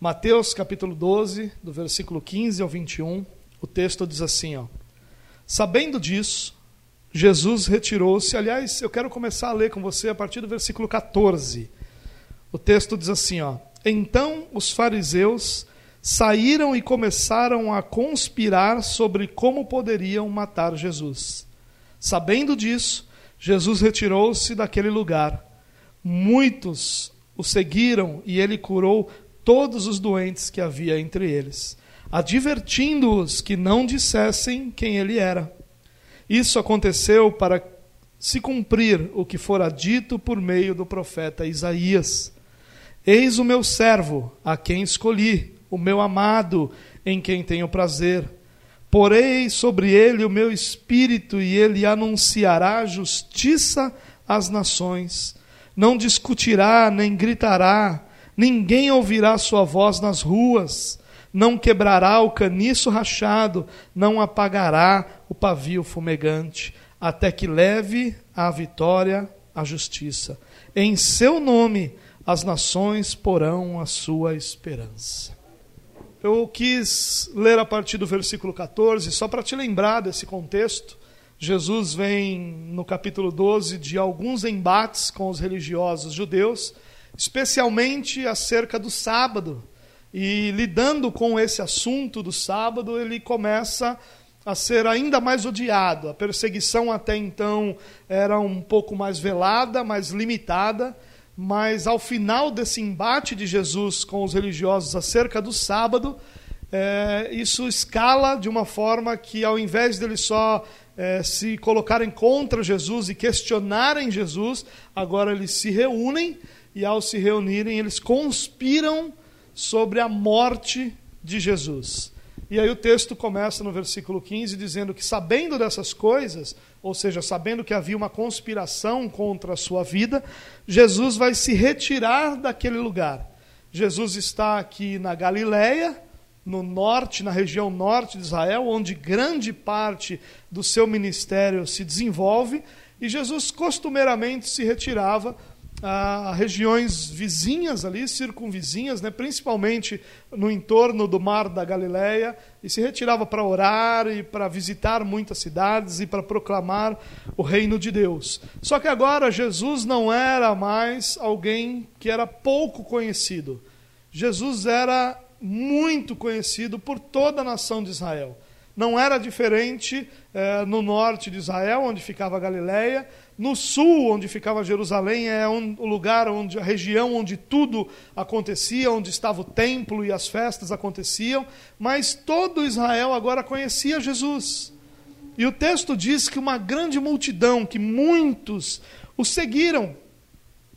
Mateus capítulo 12, do versículo 15 ao 21, o texto diz assim, ó: Sabendo disso, Jesus retirou-se. Aliás, eu quero começar a ler com você a partir do versículo 14. O texto diz assim, ó: Então os fariseus saíram e começaram a conspirar sobre como poderiam matar Jesus. Sabendo disso, Jesus retirou-se daquele lugar. Muitos o seguiram e ele curou todos os doentes que havia entre eles, advertindo-os que não dissessem quem ele era. Isso aconteceu para se cumprir o que fora dito por meio do profeta Isaías. Eis o meu servo, a quem escolhi, o meu amado, em quem tenho prazer. Porei sobre ele o meu espírito, e ele anunciará justiça às nações. Não discutirá, nem gritará, ninguém ouvirá sua voz nas ruas, não quebrará o caniço rachado, não apagará o pavio fumegante, até que leve a vitória a justiça. Em seu nome as nações porão a sua esperança. Eu quis ler a partir do versículo 14, só para te lembrar desse contexto. Jesus vem no capítulo 12 de alguns embates com os religiosos judeus especialmente acerca do sábado. E lidando com esse assunto do sábado, ele começa a ser ainda mais odiado. A perseguição até então era um pouco mais velada, mais limitada, mas ao final desse embate de Jesus com os religiosos acerca do sábado, é, isso escala de uma forma que, ao invés deles só é, se colocarem contra Jesus e questionarem Jesus, agora eles se reúnem e ao se reunirem, eles conspiram sobre a morte de Jesus. E aí o texto começa no versículo 15 dizendo que, sabendo dessas coisas, ou seja, sabendo que havia uma conspiração contra a sua vida, Jesus vai se retirar daquele lugar. Jesus está aqui na Galileia, no norte, na região norte de Israel, onde grande parte do seu ministério se desenvolve, e Jesus costumeiramente se retirava a regiões vizinhas ali, circunvizinhas, né, principalmente no entorno do Mar da Galileia, e se retirava para orar e para visitar muitas cidades e para proclamar o reino de Deus. Só que agora Jesus não era mais alguém que era pouco conhecido. Jesus era muito conhecido por toda a nação de Israel. Não era diferente eh, no norte de Israel, onde ficava a Galileia, no sul, onde ficava Jerusalém, é um, o lugar onde a região onde tudo acontecia, onde estava o templo e as festas aconteciam, mas todo Israel agora conhecia Jesus. E o texto diz que uma grande multidão, que muitos o seguiram.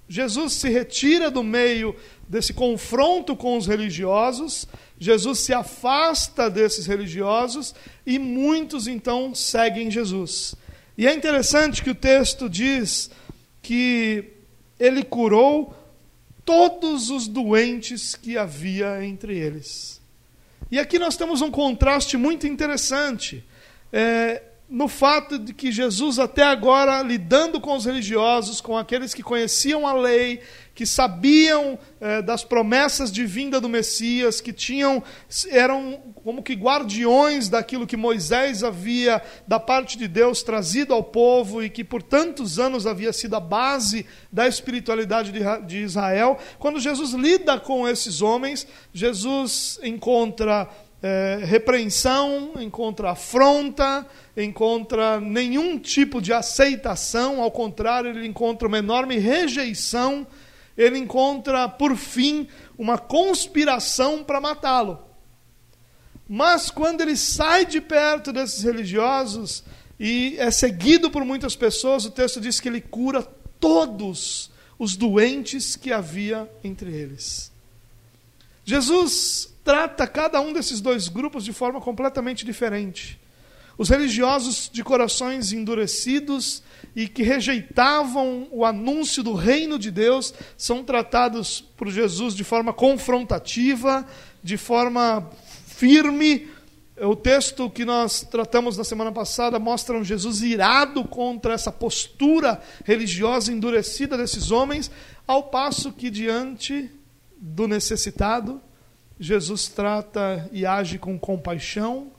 Jesus se retira do meio desse confronto com os religiosos, Jesus se afasta desses religiosos e muitos então seguem Jesus. E é interessante que o texto diz que ele curou todos os doentes que havia entre eles. E aqui nós temos um contraste muito interessante. É, no fato de que Jesus, até agora, lidando com os religiosos, com aqueles que conheciam a lei, que sabiam eh, das promessas de vinda do Messias, que tinham eram como que guardiões daquilo que Moisés havia da parte de Deus trazido ao povo e que por tantos anos havia sido a base da espiritualidade de, de Israel. Quando Jesus lida com esses homens, Jesus encontra é, repreensão, encontra afronta, encontra nenhum tipo de aceitação, ao contrário, ele encontra uma enorme rejeição, ele encontra, por fim, uma conspiração para matá-lo. Mas quando ele sai de perto desses religiosos e é seguido por muitas pessoas, o texto diz que ele cura todos os doentes que havia entre eles. Jesus trata cada um desses dois grupos de forma completamente diferente. Os religiosos de corações endurecidos e que rejeitavam o anúncio do reino de Deus são tratados por Jesus de forma confrontativa, de forma firme. O texto que nós tratamos na semana passada mostra um Jesus irado contra essa postura religiosa endurecida desses homens, ao passo que diante do necessitado, Jesus trata e age com compaixão,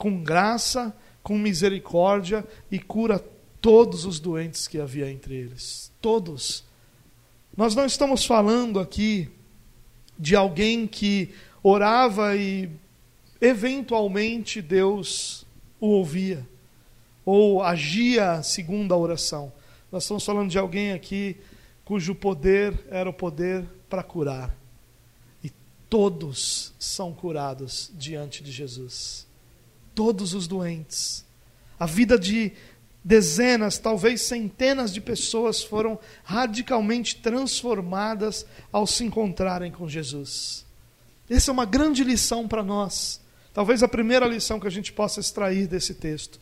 com graça, com misericórdia e cura todos os doentes que havia entre eles. Todos. Nós não estamos falando aqui de alguém que orava e eventualmente Deus o ouvia ou agia segundo a oração. Nós estamos falando de alguém aqui cujo poder era o poder para curar. E todos são curados diante de Jesus. Todos os doentes. A vida de dezenas, talvez centenas de pessoas foram radicalmente transformadas ao se encontrarem com Jesus. Essa é uma grande lição para nós. Talvez a primeira lição que a gente possa extrair desse texto.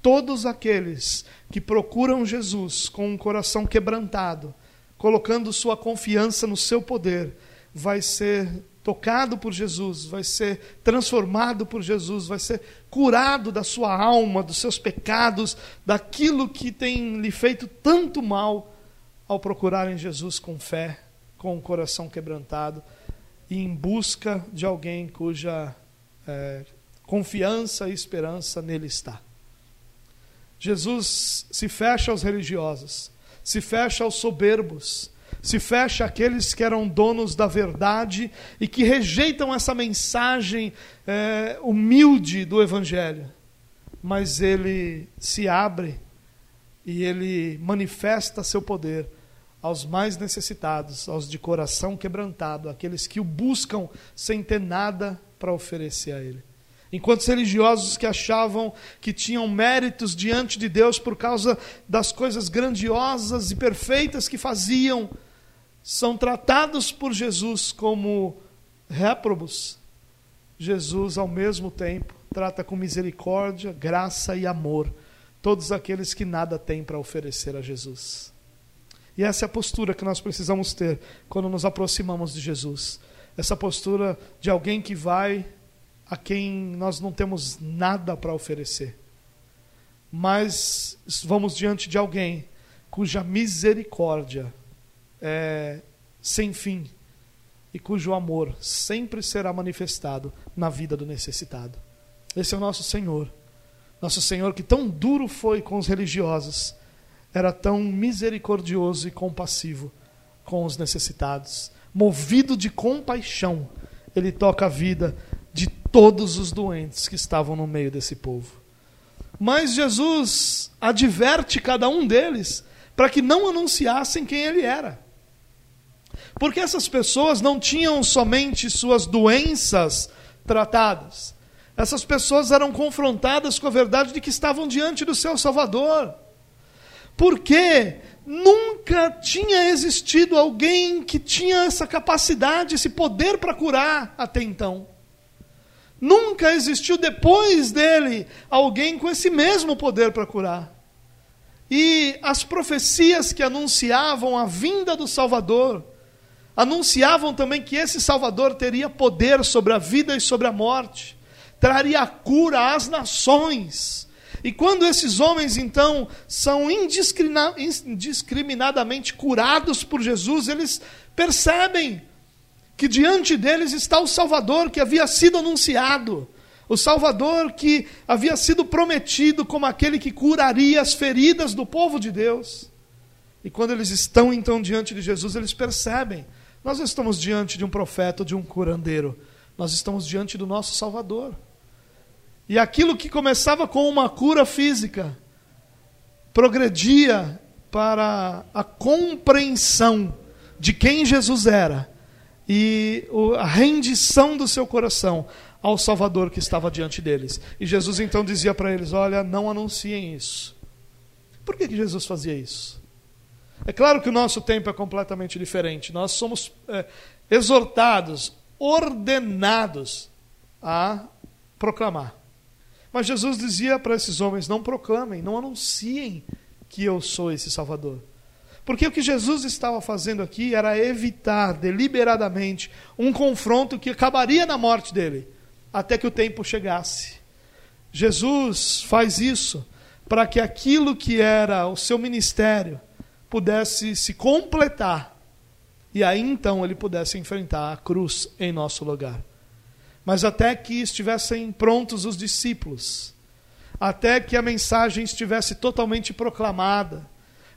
Todos aqueles que procuram Jesus com um coração quebrantado, colocando sua confiança no seu poder, vai ser tocado por Jesus, vai ser transformado por Jesus, vai ser curado da sua alma, dos seus pecados, daquilo que tem lhe feito tanto mal ao procurarem Jesus com fé, com o coração quebrantado e em busca de alguém cuja é, confiança e esperança nele está. Jesus se fecha aos religiosos, se fecha aos soberbos, se fecha àqueles que eram donos da verdade e que rejeitam essa mensagem é, humilde do Evangelho. Mas ele se abre e ele manifesta seu poder aos mais necessitados, aos de coração quebrantado, aqueles que o buscam sem ter nada para oferecer a ele. Enquanto os religiosos que achavam que tinham méritos diante de Deus por causa das coisas grandiosas e perfeitas que faziam, são tratados por Jesus como réprobos, Jesus, ao mesmo tempo, trata com misericórdia, graça e amor todos aqueles que nada têm para oferecer a Jesus. E essa é a postura que nós precisamos ter quando nos aproximamos de Jesus. Essa postura de alguém que vai a quem nós não temos nada para oferecer. Mas vamos diante de alguém cuja misericórdia é sem fim e cujo amor sempre será manifestado na vida do necessitado. Esse é o nosso Senhor. Nosso Senhor que tão duro foi com os religiosos, era tão misericordioso e compassivo com os necessitados. Movido de compaixão, ele toca a vida de todos os doentes que estavam no meio desse povo. Mas Jesus adverte cada um deles para que não anunciassem quem ele era. Porque essas pessoas não tinham somente suas doenças tratadas. Essas pessoas eram confrontadas com a verdade de que estavam diante do seu Salvador. Porque nunca tinha existido alguém que tinha essa capacidade, esse poder para curar até então. Nunca existiu depois dele alguém com esse mesmo poder para curar. E as profecias que anunciavam a vinda do Salvador, anunciavam também que esse Salvador teria poder sobre a vida e sobre a morte, traria cura às nações. E quando esses homens então são indiscriminadamente curados por Jesus, eles percebem que diante deles está o Salvador que havia sido anunciado, o Salvador que havia sido prometido como aquele que curaria as feridas do povo de Deus. E quando eles estão então diante de Jesus, eles percebem: nós não estamos diante de um profeta ou de um curandeiro, nós estamos diante do nosso Salvador. E aquilo que começava com uma cura física, progredia para a compreensão de quem Jesus era e a rendição do seu coração ao Salvador que estava diante deles. E Jesus então dizia para eles: Olha, não anunciem isso. Por que, que Jesus fazia isso? É claro que o nosso tempo é completamente diferente. Nós somos é, exortados, ordenados a proclamar. Mas Jesus dizia para esses homens: não proclamem, não anunciem que eu sou esse Salvador. Porque o que Jesus estava fazendo aqui era evitar deliberadamente um confronto que acabaria na morte dele, até que o tempo chegasse. Jesus faz isso para que aquilo que era o seu ministério pudesse se completar e aí então ele pudesse enfrentar a cruz em nosso lugar. mas até que estivessem prontos os discípulos, até que a mensagem estivesse totalmente proclamada,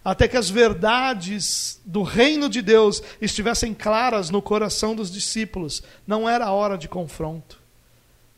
até que as verdades do reino de Deus estivessem claras no coração dos discípulos. Não era hora de confronto.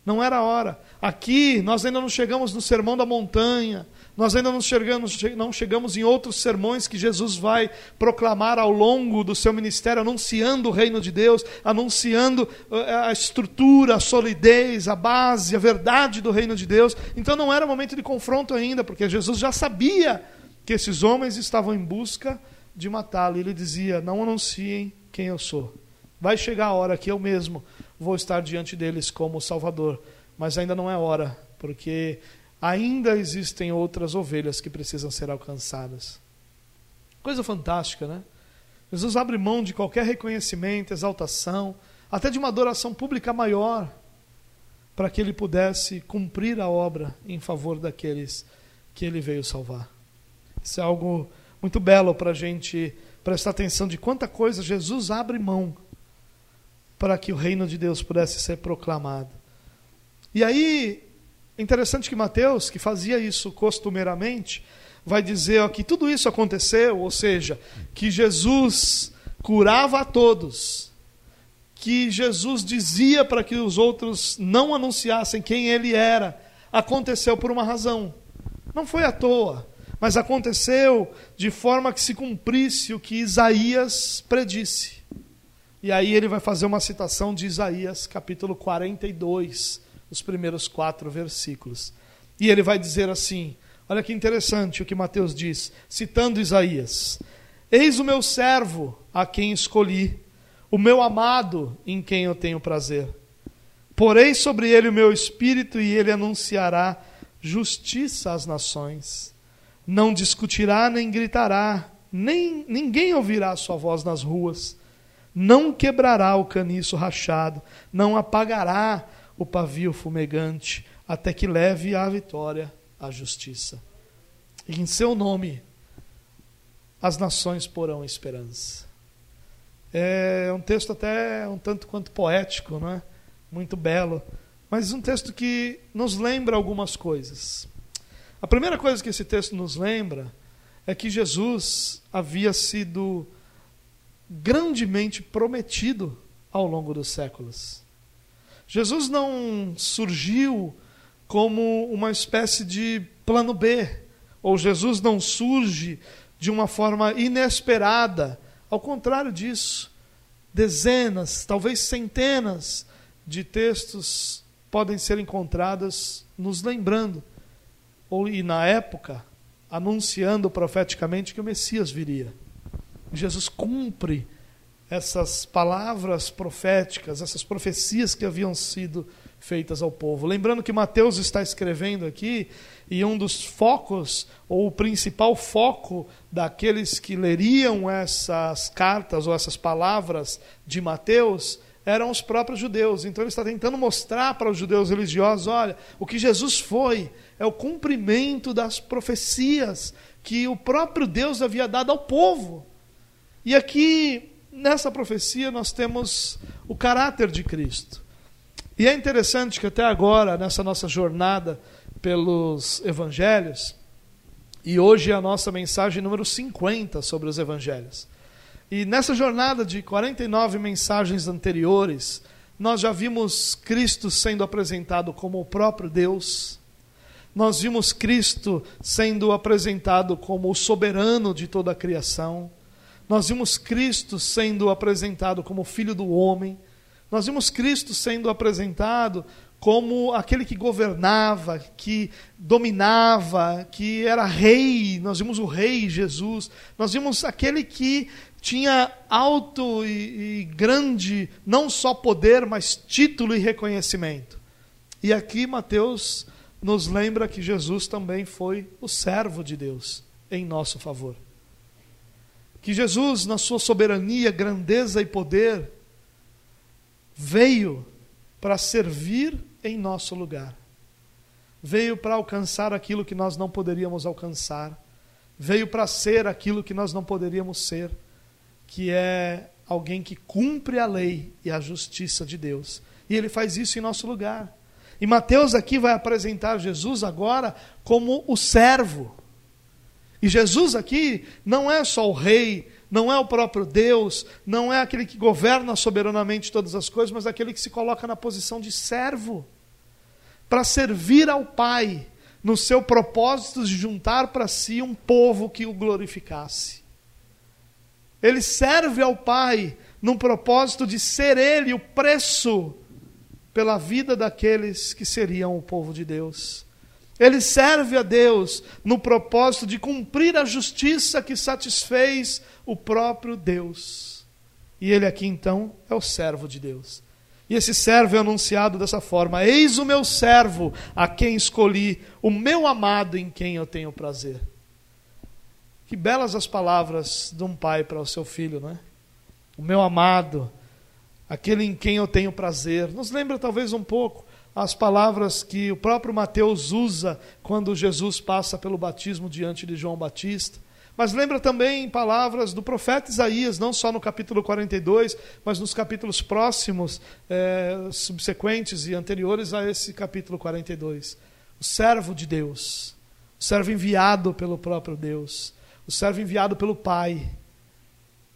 Não era hora. Aqui nós ainda não chegamos no Sermão da Montanha, nós ainda não chegamos, não chegamos em outros sermões que Jesus vai proclamar ao longo do seu ministério, anunciando o reino de Deus, anunciando eh, a estrutura, a solidez, a base, a verdade do reino de Deus. Então não era momento de confronto ainda, porque Jesus já sabia que esses homens estavam em busca de matá-lo. Ele dizia: Não anunciem quem eu sou. Vai chegar a hora que eu mesmo vou estar diante deles como Salvador, mas ainda não é hora, porque ainda existem outras ovelhas que precisam ser alcançadas. Coisa fantástica, né? Jesus abre mão de qualquer reconhecimento, exaltação, até de uma adoração pública maior, para que ele pudesse cumprir a obra em favor daqueles que ele veio salvar. Isso é algo muito belo para a gente prestar atenção de quanta coisa Jesus abre mão para que o reino de Deus pudesse ser proclamado. E aí, é interessante que Mateus, que fazia isso costumeiramente, vai dizer ó, que tudo isso aconteceu, ou seja, que Jesus curava a todos, que Jesus dizia para que os outros não anunciassem quem ele era, aconteceu por uma razão. Não foi à toa, mas aconteceu de forma que se cumprisse o que Isaías predisse. E aí ele vai fazer uma citação de Isaías, capítulo 42, os primeiros quatro versículos. E ele vai dizer assim: olha que interessante o que Mateus diz, citando Isaías: Eis o meu servo a quem escolhi, o meu amado em quem eu tenho prazer. Porei sobre ele o meu espírito e ele anunciará justiça às nações. Não discutirá nem gritará, nem ninguém ouvirá sua voz nas ruas. Não quebrará o caniço rachado, não apagará o pavio fumegante, até que leve à vitória a justiça. E em seu nome as nações porão esperança. É um texto até um tanto quanto poético, não é? Muito belo, mas um texto que nos lembra algumas coisas. A primeira coisa que esse texto nos lembra é que Jesus havia sido grandemente prometido ao longo dos séculos. Jesus não surgiu como uma espécie de plano B, ou Jesus não surge de uma forma inesperada. Ao contrário disso, dezenas, talvez centenas de textos podem ser encontrados nos lembrando, ou e na época, anunciando profeticamente que o Messias viria. Jesus cumpre essas palavras proféticas, essas profecias que haviam sido feitas ao povo. Lembrando que Mateus está escrevendo aqui, e um dos focos, ou o principal foco daqueles que leriam essas cartas ou essas palavras de Mateus, eram os próprios judeus. Então ele está tentando mostrar para os judeus religiosos: olha, o que Jesus foi é o cumprimento das profecias que o próprio Deus havia dado ao povo. E aqui nessa profecia nós temos o caráter de Cristo. E é interessante que até agora, nessa nossa jornada pelos evangelhos, e hoje é a nossa mensagem número 50 sobre os evangelhos. E nessa jornada de 49 mensagens anteriores, nós já vimos Cristo sendo apresentado como o próprio Deus. Nós vimos Cristo sendo apresentado como o soberano de toda a criação. Nós vimos Cristo sendo apresentado como Filho do Homem. Nós vimos Cristo sendo apresentado como aquele que governava, que dominava, que era rei. Nós vimos o rei Jesus. Nós vimos aquele que tinha alto e, e grande, não só poder, mas título e reconhecimento. E aqui Mateus nos lembra que Jesus também foi o servo de Deus em nosso favor que Jesus, na sua soberania, grandeza e poder, veio para servir em nosso lugar. Veio para alcançar aquilo que nós não poderíamos alcançar. Veio para ser aquilo que nós não poderíamos ser, que é alguém que cumpre a lei e a justiça de Deus e ele faz isso em nosso lugar. E Mateus aqui vai apresentar Jesus agora como o servo. E Jesus aqui não é só o rei, não é o próprio Deus, não é aquele que governa soberanamente todas as coisas, mas aquele que se coloca na posição de servo para servir ao Pai no seu propósito de juntar para si um povo que o glorificasse. Ele serve ao Pai no propósito de ser ele o preço pela vida daqueles que seriam o povo de Deus. Ele serve a Deus no propósito de cumprir a justiça que satisfez o próprio Deus. E ele aqui então é o servo de Deus. E esse servo é anunciado dessa forma: Eis o meu servo, a quem escolhi, o meu amado em quem eu tenho prazer. Que belas as palavras de um pai para o seu filho, não é? O meu amado, aquele em quem eu tenho prazer. Nos lembra talvez um pouco as palavras que o próprio Mateus usa quando Jesus passa pelo batismo diante de João Batista. Mas lembra também palavras do profeta Isaías, não só no capítulo 42, mas nos capítulos próximos, é, subsequentes e anteriores a esse capítulo 42. O servo de Deus, o servo enviado pelo próprio Deus, o servo enviado pelo Pai,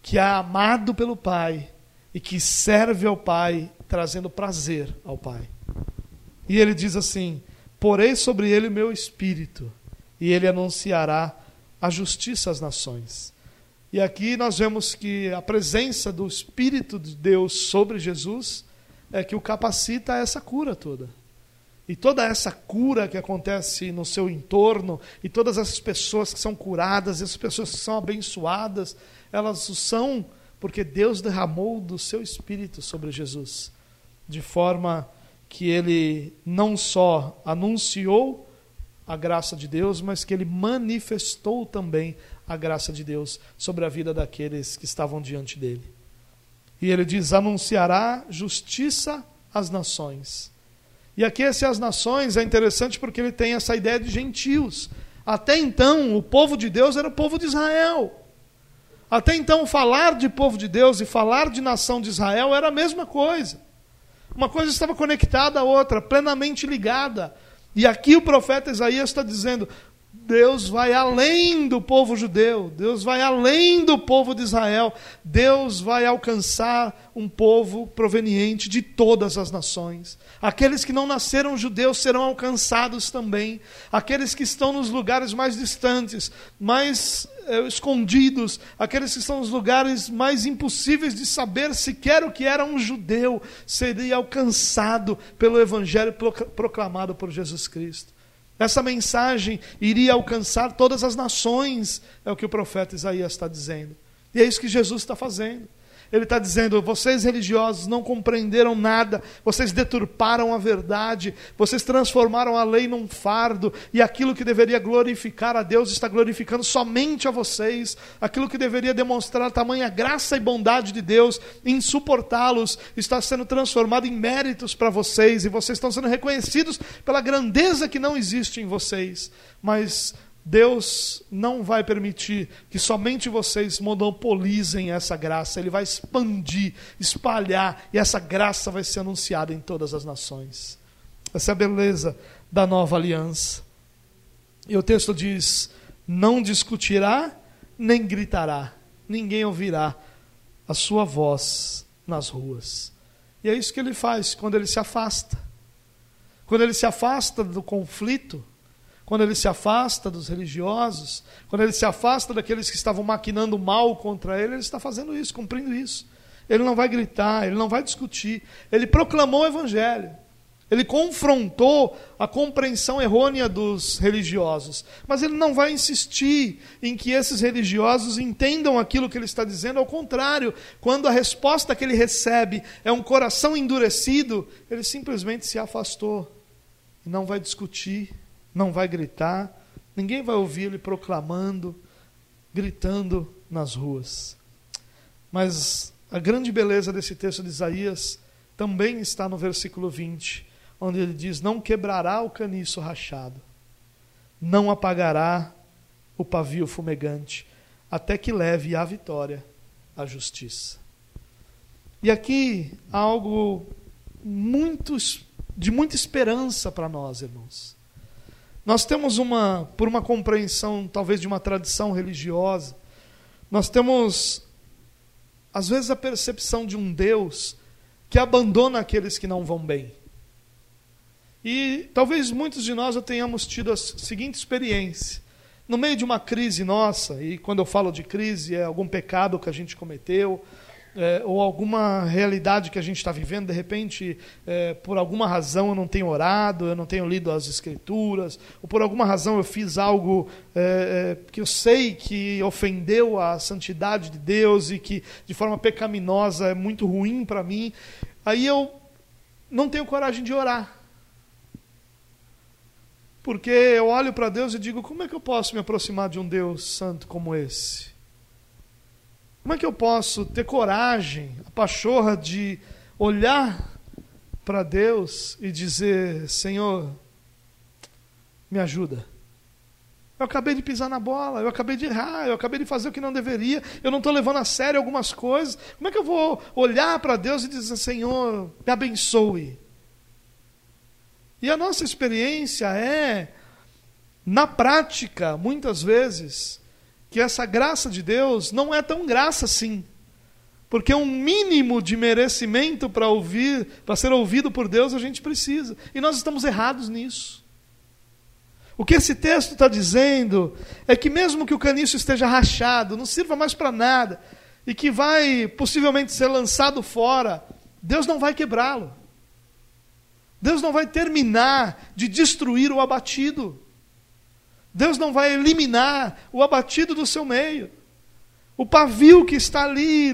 que é amado pelo Pai e que serve ao Pai, trazendo prazer ao Pai. E ele diz assim: Porei sobre ele o meu espírito, e ele anunciará a justiça às nações. E aqui nós vemos que a presença do Espírito de Deus sobre Jesus é que o capacita a essa cura toda. E toda essa cura que acontece no seu entorno, e todas essas pessoas que são curadas, essas pessoas que são abençoadas, elas são porque Deus derramou do seu Espírito sobre Jesus, de forma que ele não só anunciou a graça de Deus, mas que ele manifestou também a graça de Deus sobre a vida daqueles que estavam diante dele. E ele diz: anunciará justiça às nações. E aqui esse as nações é interessante porque ele tem essa ideia de gentios. Até então, o povo de Deus era o povo de Israel. Até então, falar de povo de Deus e falar de nação de Israel era a mesma coisa. Uma coisa estava conectada à outra, plenamente ligada. E aqui o profeta Isaías está dizendo: Deus vai além do povo judeu, Deus vai além do povo de Israel, Deus vai alcançar um povo proveniente de todas as nações. Aqueles que não nasceram judeus serão alcançados também, aqueles que estão nos lugares mais distantes, mais eh, escondidos, aqueles que estão nos lugares mais impossíveis de saber sequer o que era um judeu, seria alcançado pelo evangelho proclamado por Jesus Cristo. Essa mensagem iria alcançar todas as nações, é o que o profeta Isaías está dizendo. E é isso que Jesus está fazendo. Ele está dizendo: vocês religiosos não compreenderam nada, vocês deturparam a verdade, vocês transformaram a lei num fardo, e aquilo que deveria glorificar a Deus está glorificando somente a vocês, aquilo que deveria demonstrar tamanha graça e bondade de Deus em suportá-los está sendo transformado em méritos para vocês, e vocês estão sendo reconhecidos pela grandeza que não existe em vocês, mas Deus não vai permitir que somente vocês monopolizem essa graça, Ele vai expandir, espalhar, e essa graça vai ser anunciada em todas as nações. Essa é a beleza da nova aliança. E o texto diz: não discutirá, nem gritará, ninguém ouvirá a sua voz nas ruas. E é isso que ele faz quando ele se afasta. Quando ele se afasta do conflito, quando ele se afasta dos religiosos, quando ele se afasta daqueles que estavam maquinando mal contra ele, ele está fazendo isso, cumprindo isso. Ele não vai gritar, ele não vai discutir. Ele proclamou o evangelho. Ele confrontou a compreensão errônea dos religiosos. Mas ele não vai insistir em que esses religiosos entendam aquilo que ele está dizendo. Ao contrário, quando a resposta que ele recebe é um coração endurecido, ele simplesmente se afastou. E não vai discutir, não vai gritar, ninguém vai ouvir ele proclamando, gritando nas ruas. Mas a grande beleza desse texto de Isaías também está no versículo 20, onde ele diz: Não quebrará o caniço rachado, não apagará o pavio fumegante, até que leve à vitória a justiça. E aqui há algo muito, de muita esperança para nós, irmãos. Nós temos uma, por uma compreensão talvez de uma tradição religiosa, nós temos às vezes a percepção de um Deus que abandona aqueles que não vão bem. E talvez muitos de nós já tenhamos tido a seguinte experiência. No meio de uma crise nossa, e quando eu falo de crise, é algum pecado que a gente cometeu, é, ou alguma realidade que a gente está vivendo, de repente, é, por alguma razão eu não tenho orado, eu não tenho lido as Escrituras, ou por alguma razão eu fiz algo é, é que eu sei que ofendeu a santidade de Deus e que de forma pecaminosa é muito ruim para mim, aí eu não tenho coragem de orar. Porque eu olho para Deus e digo: como é que eu posso me aproximar de um Deus santo como esse? Como é que eu posso ter coragem, a pachorra de olhar para Deus e dizer: Senhor, me ajuda? Eu acabei de pisar na bola, eu acabei de errar, eu acabei de fazer o que não deveria, eu não estou levando a sério algumas coisas. Como é que eu vou olhar para Deus e dizer: Senhor, me abençoe? E a nossa experiência é, na prática, muitas vezes, que essa graça de Deus não é tão graça assim. Porque um mínimo de merecimento para ouvir, para ser ouvido por Deus, a gente precisa. E nós estamos errados nisso. O que esse texto está dizendo é que mesmo que o caniço esteja rachado, não sirva mais para nada, e que vai possivelmente ser lançado fora, Deus não vai quebrá-lo. Deus não vai terminar de destruir o abatido. Deus não vai eliminar o abatido do seu meio. O pavio que está ali,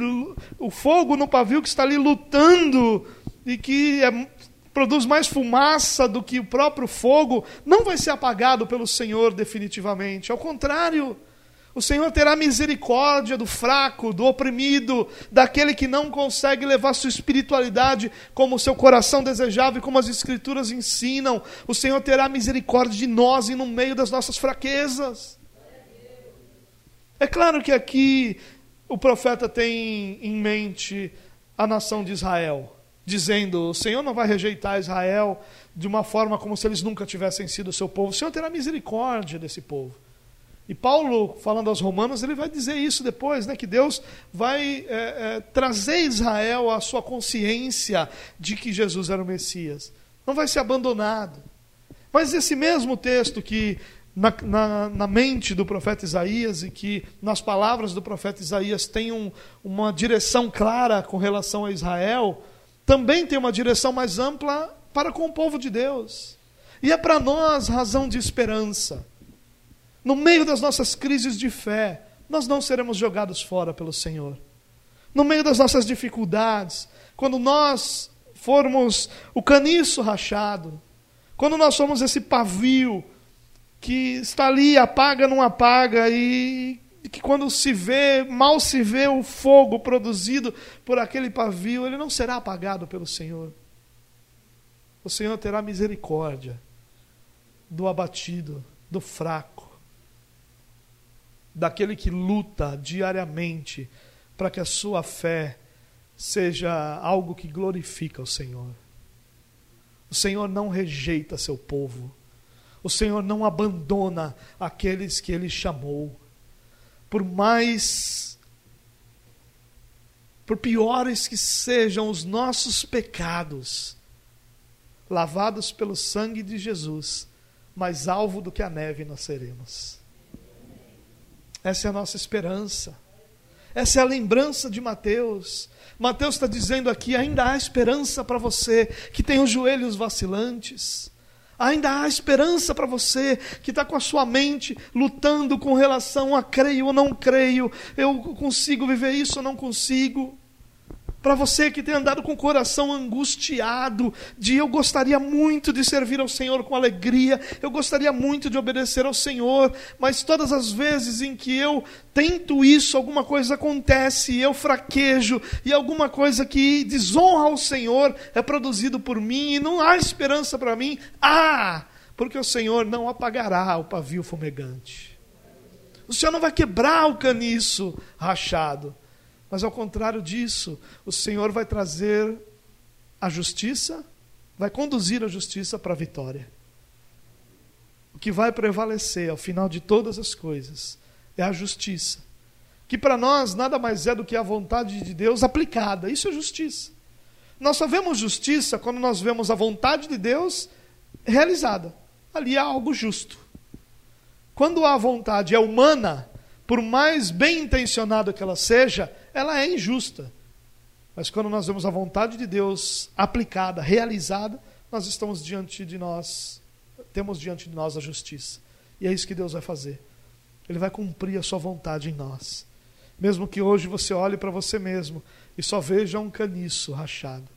o fogo no pavio que está ali lutando e que é, produz mais fumaça do que o próprio fogo, não vai ser apagado pelo Senhor definitivamente. Ao contrário, o Senhor terá misericórdia do fraco, do oprimido, daquele que não consegue levar sua espiritualidade como o seu coração desejava e como as Escrituras ensinam. O Senhor terá misericórdia de nós e no meio das nossas fraquezas. É claro que aqui o profeta tem em mente a nação de Israel, dizendo: o Senhor não vai rejeitar Israel de uma forma como se eles nunca tivessem sido seu povo. O Senhor terá misericórdia desse povo. E Paulo, falando aos Romanos, ele vai dizer isso depois, né, que Deus vai é, é, trazer Israel à sua consciência de que Jesus era o Messias. Não vai ser abandonado. Mas esse mesmo texto que na, na, na, mente do profeta Isaías e que nas palavras do profeta Isaías tem um, uma direção clara com relação a Israel, também tem uma direção mais ampla para com o povo de Deus. E é para nós razão de esperança no meio das nossas crises de fé, nós não seremos jogados fora pelo Senhor. No meio das nossas dificuldades, quando nós formos o caniço rachado, quando nós somos esse pavio que está ali, apaga, não apaga, e que quando se vê, mal se vê o fogo produzido por aquele pavio, ele não será apagado pelo Senhor. O Senhor terá misericórdia do abatido, do fraco daquele que luta diariamente para que a sua fé seja algo que glorifica o Senhor. O Senhor não rejeita seu povo. O Senhor não abandona aqueles que ele chamou. Por mais por piores que sejam os nossos pecados, lavados pelo sangue de Jesus, mais alvo do que a neve nós seremos. Essa é a nossa esperança. Essa é a lembrança de Mateus. Mateus está dizendo aqui: ainda há esperança para você que tem os joelhos vacilantes. Ainda há esperança para você que está com a sua mente lutando com relação a creio ou não creio, eu consigo viver isso ou não consigo. Para você que tem andado com o coração angustiado, de eu gostaria muito de servir ao Senhor com alegria, eu gostaria muito de obedecer ao Senhor, mas todas as vezes em que eu tento isso, alguma coisa acontece, eu fraquejo, e alguma coisa que desonra ao Senhor é produzido por mim, e não há esperança para mim. Ah! Porque o Senhor não apagará o pavio fumegante. O Senhor não vai quebrar o caniço rachado mas ao contrário disso, o Senhor vai trazer a justiça, vai conduzir a justiça para a vitória. O que vai prevalecer ao final de todas as coisas é a justiça, que para nós nada mais é do que a vontade de Deus aplicada. Isso é justiça. Nós só vemos justiça quando nós vemos a vontade de Deus realizada. Ali há algo justo. Quando a vontade é humana, por mais bem intencionada que ela seja, ela é injusta. Mas quando nós vemos a vontade de Deus aplicada, realizada, nós estamos diante de nós, temos diante de nós a justiça. E é isso que Deus vai fazer. Ele vai cumprir a sua vontade em nós. Mesmo que hoje você olhe para você mesmo e só veja um caniço rachado.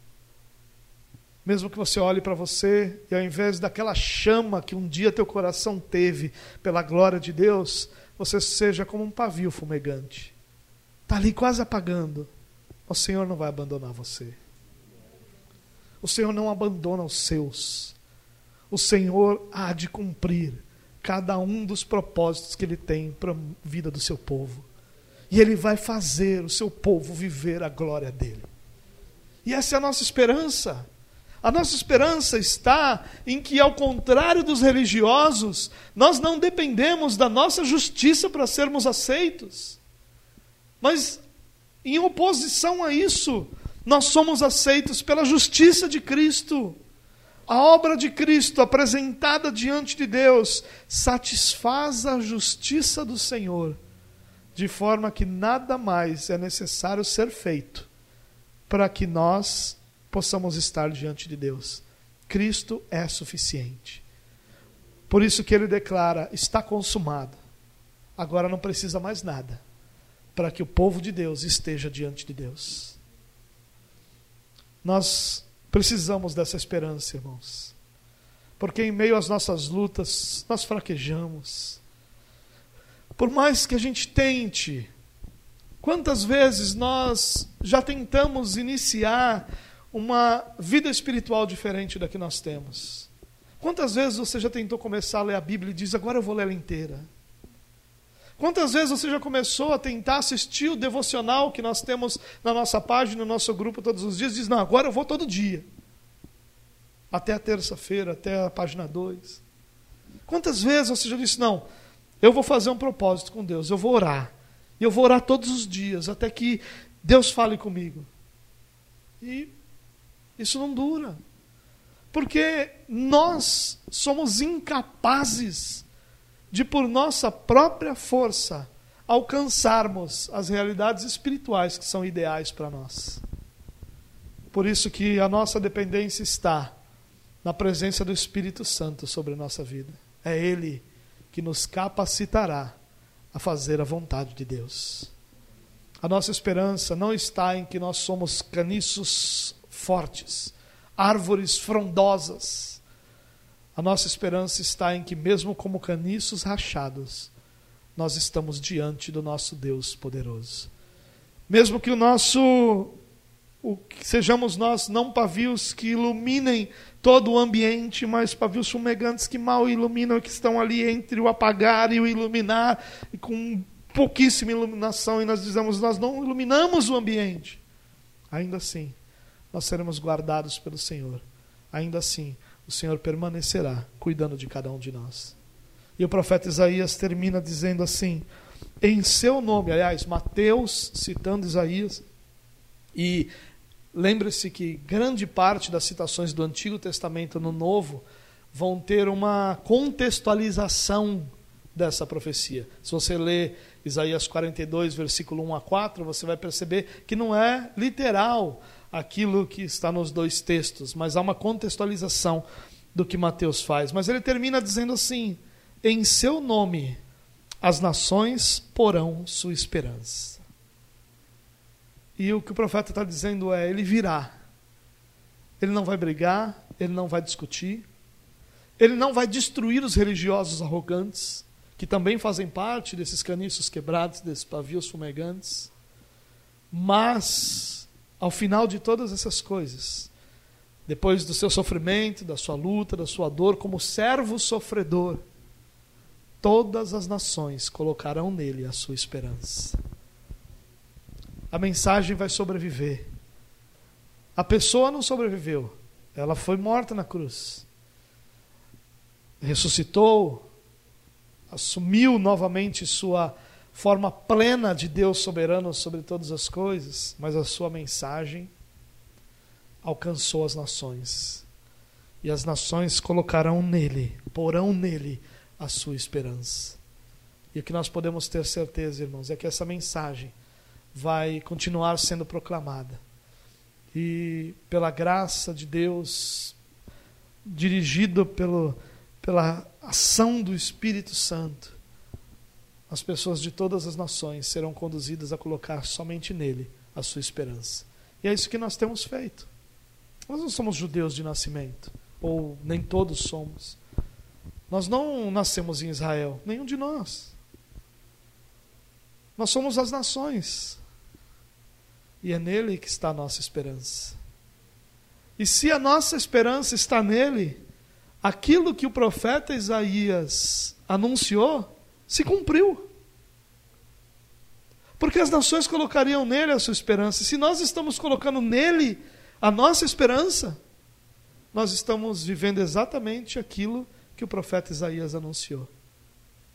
Mesmo que você olhe para você e ao invés daquela chama que um dia teu coração teve pela glória de Deus, você seja como um pavio fumegante. Está ali quase apagando. O Senhor não vai abandonar você. O Senhor não abandona os seus. O Senhor há de cumprir cada um dos propósitos que Ele tem para a vida do seu povo. E Ele vai fazer o seu povo viver a glória dele. E essa é a nossa esperança. A nossa esperança está em que, ao contrário dos religiosos, nós não dependemos da nossa justiça para sermos aceitos. Mas, em oposição a isso, nós somos aceitos pela justiça de Cristo. A obra de Cristo apresentada diante de Deus satisfaz a justiça do Senhor, de forma que nada mais é necessário ser feito para que nós possamos estar diante de Deus. Cristo é suficiente. Por isso que ele declara: está consumado. Agora não precisa mais nada para que o povo de Deus esteja diante de Deus. Nós precisamos dessa esperança, irmãos. Porque em meio às nossas lutas, nós fraquejamos. Por mais que a gente tente, quantas vezes nós já tentamos iniciar uma vida espiritual diferente da que nós temos. Quantas vezes você já tentou começar a ler a Bíblia e diz, agora eu vou ler ela inteira? Quantas vezes você já começou a tentar assistir o devocional que nós temos na nossa página, no nosso grupo todos os dias, diz, não, agora eu vou todo dia. Até a terça-feira, até a página 2. Quantas vezes você já disse, não, eu vou fazer um propósito com Deus, eu vou orar. E eu vou orar todos os dias, até que Deus fale comigo. E isso não dura. Porque nós somos incapazes de, por nossa própria força, alcançarmos as realidades espirituais que são ideais para nós. Por isso que a nossa dependência está na presença do Espírito Santo sobre a nossa vida. É Ele que nos capacitará a fazer a vontade de Deus. A nossa esperança não está em que nós somos caniços fortes, árvores frondosas. A nossa esperança está em que, mesmo como caniços rachados, nós estamos diante do nosso Deus poderoso. Mesmo que o nosso o, que sejamos nós não pavios que iluminem todo o ambiente, mas pavios fumegantes que mal iluminam, que estão ali entre o apagar e o iluminar, e com pouquíssima iluminação, e nós dizemos, nós não iluminamos o ambiente. Ainda assim, nós seremos guardados pelo Senhor. Ainda assim, o Senhor permanecerá cuidando de cada um de nós. E o profeta Isaías termina dizendo assim: em seu nome, aliás, Mateus citando Isaías, e lembre-se que grande parte das citações do Antigo Testamento no Novo vão ter uma contextualização dessa profecia. Se você ler Isaías 42, versículo 1 a 4, você vai perceber que não é literal aquilo que está nos dois textos, mas há uma contextualização do que Mateus faz. Mas ele termina dizendo assim: em seu nome as nações porão sua esperança. E o que o profeta está dizendo é: ele virá. Ele não vai brigar, ele não vai discutir, ele não vai destruir os religiosos arrogantes, que também fazem parte desses caniços quebrados, desses pavios fumegantes. Mas ao final de todas essas coisas, depois do seu sofrimento, da sua luta, da sua dor, como servo sofredor, todas as nações colocarão nele a sua esperança. A mensagem vai sobreviver. A pessoa não sobreviveu, ela foi morta na cruz. Ressuscitou, assumiu novamente sua forma plena de Deus soberano sobre todas as coisas, mas a sua mensagem alcançou as nações. E as nações colocarão nele, porão nele a sua esperança. E o que nós podemos ter certeza, irmãos, é que essa mensagem vai continuar sendo proclamada. E pela graça de Deus, dirigido pelo, pela ação do Espírito Santo, as pessoas de todas as nações serão conduzidas a colocar somente nele a sua esperança. E é isso que nós temos feito. Nós não somos judeus de nascimento, ou nem todos somos. Nós não nascemos em Israel, nenhum de nós. Nós somos as nações. E é nele que está a nossa esperança. E se a nossa esperança está nele, aquilo que o profeta Isaías anunciou se cumpriu. Porque as nações colocariam nele a sua esperança. Se nós estamos colocando nele a nossa esperança, nós estamos vivendo exatamente aquilo que o profeta Isaías anunciou.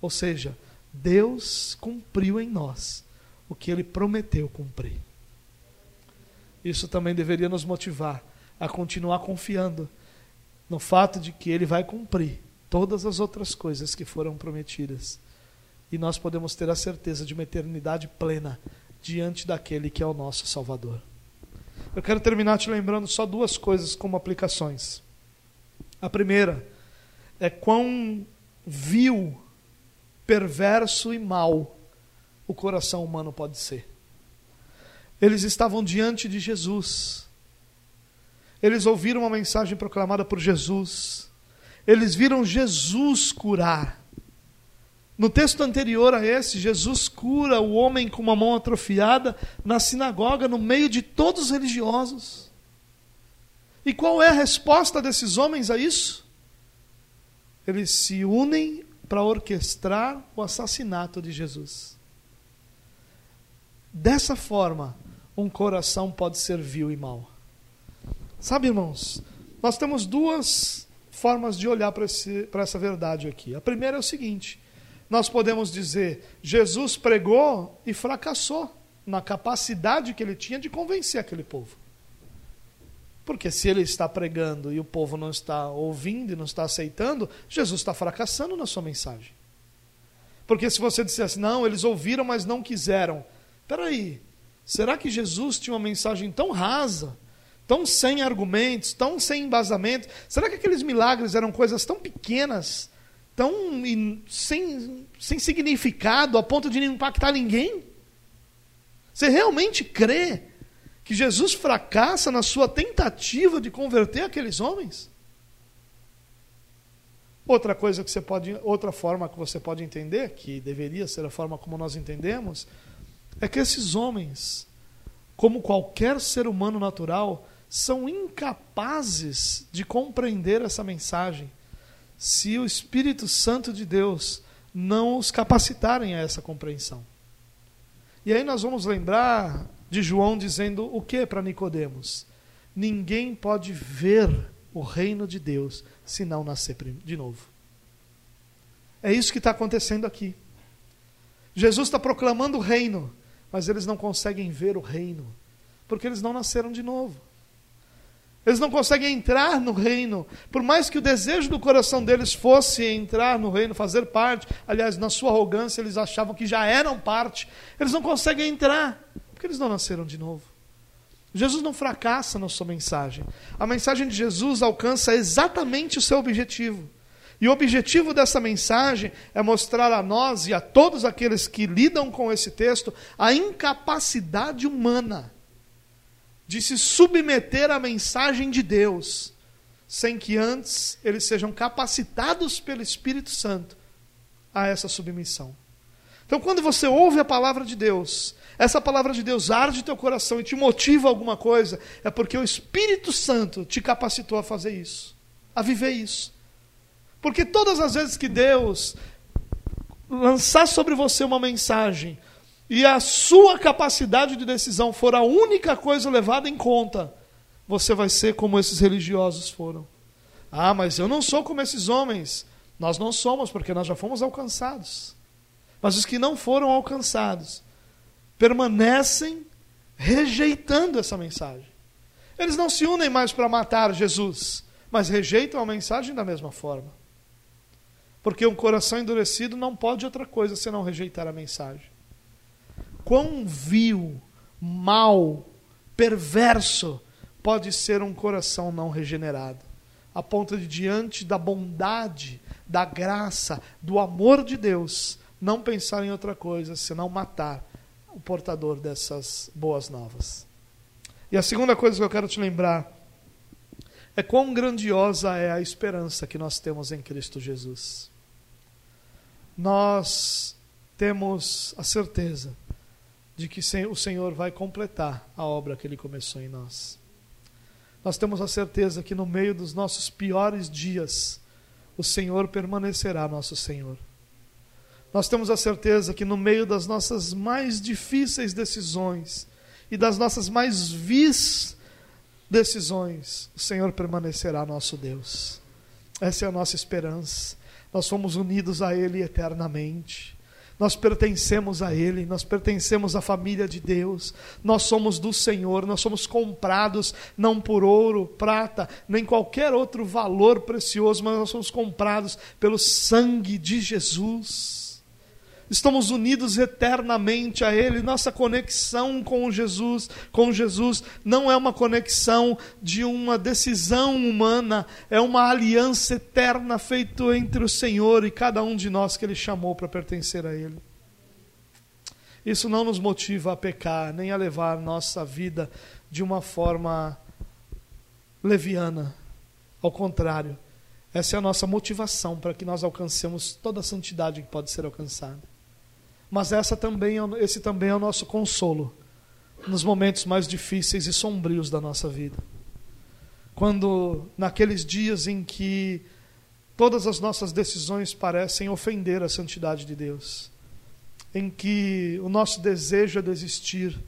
Ou seja, Deus cumpriu em nós o que ele prometeu cumprir. Isso também deveria nos motivar a continuar confiando no fato de que ele vai cumprir todas as outras coisas que foram prometidas e nós podemos ter a certeza de uma eternidade plena diante daquele que é o nosso Salvador. Eu quero terminar te lembrando só duas coisas como aplicações. A primeira é quão vil, perverso e mau o coração humano pode ser. Eles estavam diante de Jesus. Eles ouviram uma mensagem proclamada por Jesus. Eles viram Jesus curar. No texto anterior a esse, Jesus cura o homem com uma mão atrofiada na sinagoga, no meio de todos os religiosos. E qual é a resposta desses homens a isso? Eles se unem para orquestrar o assassinato de Jesus. Dessa forma, um coração pode ser vil e mau. Sabe, irmãos, nós temos duas formas de olhar para essa verdade aqui. A primeira é o seguinte: nós podemos dizer: Jesus pregou e fracassou na capacidade que ele tinha de convencer aquele povo. Porque se ele está pregando e o povo não está ouvindo e não está aceitando, Jesus está fracassando na sua mensagem. Porque se você dissesse, não, eles ouviram, mas não quiseram. Peraí, será que Jesus tinha uma mensagem tão rasa, tão sem argumentos, tão sem embasamento? Será que aqueles milagres eram coisas tão pequenas tão sem, sem significado a ponto de não impactar ninguém? Você realmente crê que Jesus fracassa na sua tentativa de converter aqueles homens? Outra coisa que você pode, outra forma que você pode entender, que deveria ser a forma como nós entendemos, é que esses homens, como qualquer ser humano natural, são incapazes de compreender essa mensagem se o Espírito Santo de Deus não os capacitarem a essa compreensão. E aí nós vamos lembrar de João dizendo o que para Nicodemos? Ninguém pode ver o reino de Deus se não nascer de novo. É isso que está acontecendo aqui. Jesus está proclamando o reino, mas eles não conseguem ver o reino, porque eles não nasceram de novo. Eles não conseguem entrar no reino. Por mais que o desejo do coração deles fosse entrar no reino, fazer parte, aliás, na sua arrogância, eles achavam que já eram parte, eles não conseguem entrar, porque eles não nasceram de novo. Jesus não fracassa na sua mensagem. A mensagem de Jesus alcança exatamente o seu objetivo. E o objetivo dessa mensagem é mostrar a nós e a todos aqueles que lidam com esse texto a incapacidade humana de se submeter à mensagem de Deus, sem que antes eles sejam capacitados pelo Espírito Santo a essa submissão. Então, quando você ouve a palavra de Deus, essa palavra de Deus arde teu coração e te motiva a alguma coisa, é porque o Espírito Santo te capacitou a fazer isso, a viver isso. Porque todas as vezes que Deus lançar sobre você uma mensagem, e a sua capacidade de decisão for a única coisa levada em conta, você vai ser como esses religiosos foram. Ah, mas eu não sou como esses homens. Nós não somos, porque nós já fomos alcançados. Mas os que não foram alcançados permanecem rejeitando essa mensagem. Eles não se unem mais para matar Jesus, mas rejeitam a mensagem da mesma forma. Porque um coração endurecido não pode outra coisa senão rejeitar a mensagem. Quão vil, mal, perverso pode ser um coração não regenerado, a ponto de, diante da bondade, da graça, do amor de Deus, não pensar em outra coisa senão matar o portador dessas boas novas. E a segunda coisa que eu quero te lembrar é quão grandiosa é a esperança que nós temos em Cristo Jesus. Nós temos a certeza de que o Senhor vai completar a obra que Ele começou em nós. Nós temos a certeza que no meio dos nossos piores dias, o Senhor permanecerá nosso Senhor. Nós temos a certeza que no meio das nossas mais difíceis decisões e das nossas mais vis decisões, o Senhor permanecerá nosso Deus. Essa é a nossa esperança. Nós somos unidos a Ele eternamente. Nós pertencemos a Ele, nós pertencemos à família de Deus, nós somos do Senhor, nós somos comprados não por ouro, prata, nem qualquer outro valor precioso, mas nós somos comprados pelo sangue de Jesus estamos unidos eternamente a Ele. Nossa conexão com Jesus, com Jesus, não é uma conexão de uma decisão humana, é uma aliança eterna feita entre o Senhor e cada um de nós que Ele chamou para pertencer a Ele. Isso não nos motiva a pecar, nem a levar nossa vida de uma forma leviana. Ao contrário, essa é a nossa motivação para que nós alcancemos toda a santidade que pode ser alcançada. Mas essa também, é esse também é o nosso consolo nos momentos mais difíceis e sombrios da nossa vida. Quando, naqueles dias em que todas as nossas decisões parecem ofender a santidade de Deus, em que o nosso desejo é desistir,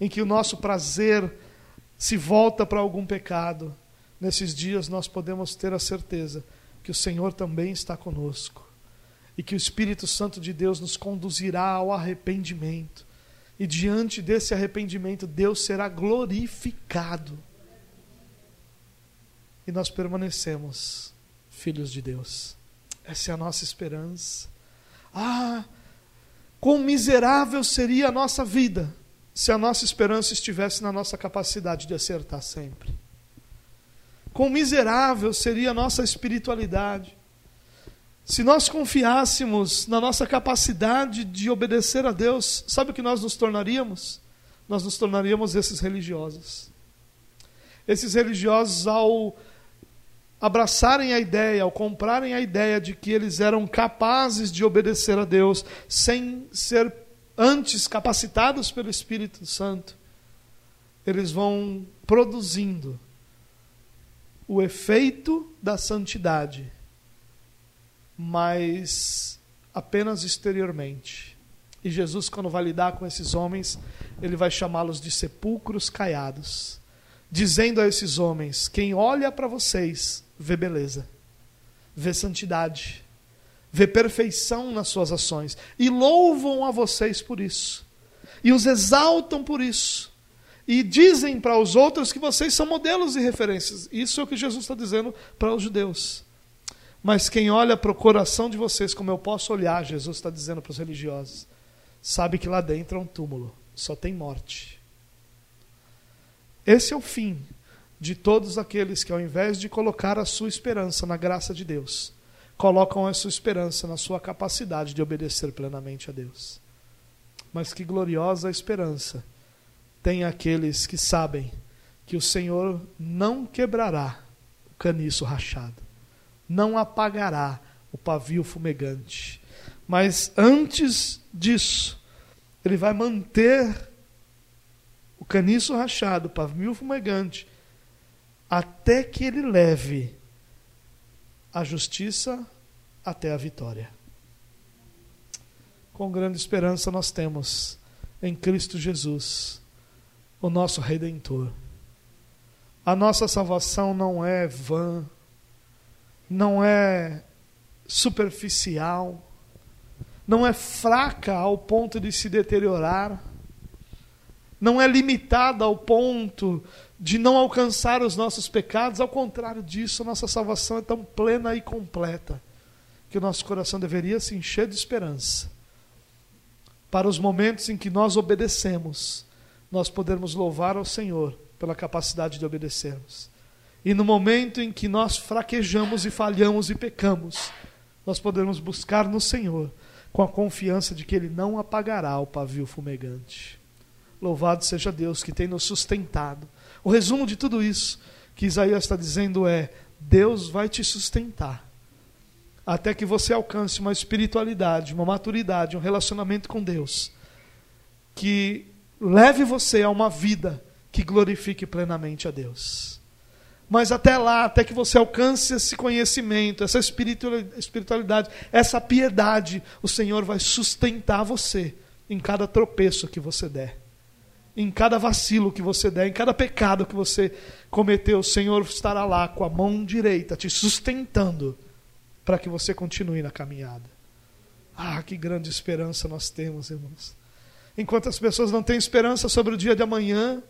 em que o nosso prazer se volta para algum pecado, nesses dias nós podemos ter a certeza que o Senhor também está conosco e que o Espírito Santo de Deus nos conduzirá ao arrependimento. E diante desse arrependimento, Deus será glorificado. E nós permanecemos filhos de Deus. Essa é a nossa esperança. Ah, quão miserável seria a nossa vida se a nossa esperança estivesse na nossa capacidade de acertar sempre. Quão miserável seria a nossa espiritualidade se nós confiássemos na nossa capacidade de obedecer a Deus, sabe o que nós nos tornaríamos? Nós nos tornaríamos esses religiosos. Esses religiosos, ao abraçarem a ideia, ao comprarem a ideia de que eles eram capazes de obedecer a Deus sem ser antes capacitados pelo Espírito Santo, eles vão produzindo o efeito da santidade mas apenas exteriormente. E Jesus, quando vai lidar com esses homens, ele vai chamá-los de sepulcros caiados, dizendo a esses homens: quem olha para vocês vê beleza, vê santidade, vê perfeição nas suas ações, e louvam a vocês por isso, e os exaltam por isso. E dizem para os outros que vocês são modelos e referências. Isso é o que Jesus está dizendo para os judeus. Mas quem olha para o coração de vocês, como eu posso olhar, Jesus está dizendo para os religiosos, sabe que lá dentro é um túmulo, só tem morte. Esse é o fim de todos aqueles que, ao invés de colocar a sua esperança na graça de Deus, colocam a sua esperança na sua capacidade de obedecer plenamente a Deus. Mas que gloriosa esperança tem aqueles que sabem que o Senhor não quebrará o caniço rachado não apagará o pavio fumegante. Mas antes disso, ele vai manter o caniço rachado, o pavio fumegante, até que ele leve a justiça até a vitória. Com grande esperança nós temos em Cristo Jesus, o nosso redentor. A nossa salvação não é vã, não é superficial, não é fraca ao ponto de se deteriorar, não é limitada ao ponto de não alcançar os nossos pecados, ao contrário disso, a nossa salvação é tão plena e completa que o nosso coração deveria se encher de esperança para os momentos em que nós obedecemos, nós podermos louvar ao Senhor pela capacidade de obedecermos. E no momento em que nós fraquejamos e falhamos e pecamos, nós podemos buscar no Senhor com a confiança de que Ele não apagará o pavio fumegante. Louvado seja Deus que tem nos sustentado. O resumo de tudo isso que Isaías está dizendo é: Deus vai te sustentar até que você alcance uma espiritualidade, uma maturidade, um relacionamento com Deus que leve você a uma vida que glorifique plenamente a Deus. Mas até lá, até que você alcance esse conhecimento, essa espiritualidade, essa piedade, o Senhor vai sustentar você em cada tropeço que você der, em cada vacilo que você der, em cada pecado que você cometeu. O Senhor estará lá com a mão direita te sustentando para que você continue na caminhada. Ah, que grande esperança nós temos, irmãos. Enquanto as pessoas não têm esperança sobre o dia de amanhã,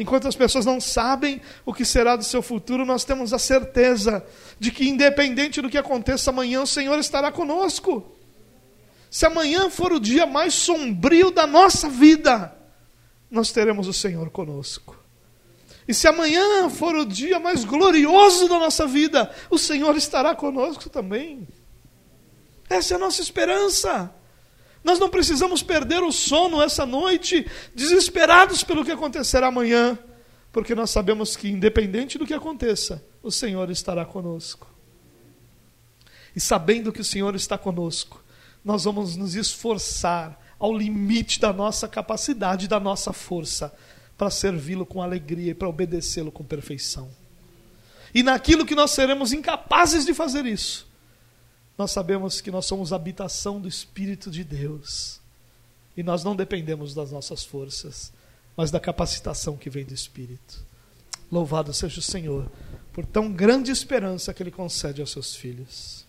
enquanto as pessoas não sabem o que será do seu futuro, nós temos a certeza de que, independente do que aconteça amanhã, o Senhor estará conosco. Se amanhã for o dia mais sombrio da nossa vida, nós teremos o Senhor conosco. E se amanhã for o dia mais glorioso da nossa vida, o Senhor estará conosco também. Essa é a nossa esperança. Nós não precisamos perder o sono essa noite, desesperados pelo que acontecerá amanhã, porque nós sabemos que, independente do que aconteça, o Senhor estará conosco. E sabendo que o Senhor está conosco, nós vamos nos esforçar ao limite da nossa capacidade, da nossa força, para servi-lo com alegria e para obedecê-lo com perfeição. E naquilo que nós seremos incapazes de fazer isso, nós sabemos que nós somos habitação do Espírito de Deus. E nós não dependemos das nossas forças, mas da capacitação que vem do Espírito. Louvado seja o Senhor por tão grande esperança que Ele concede aos seus filhos.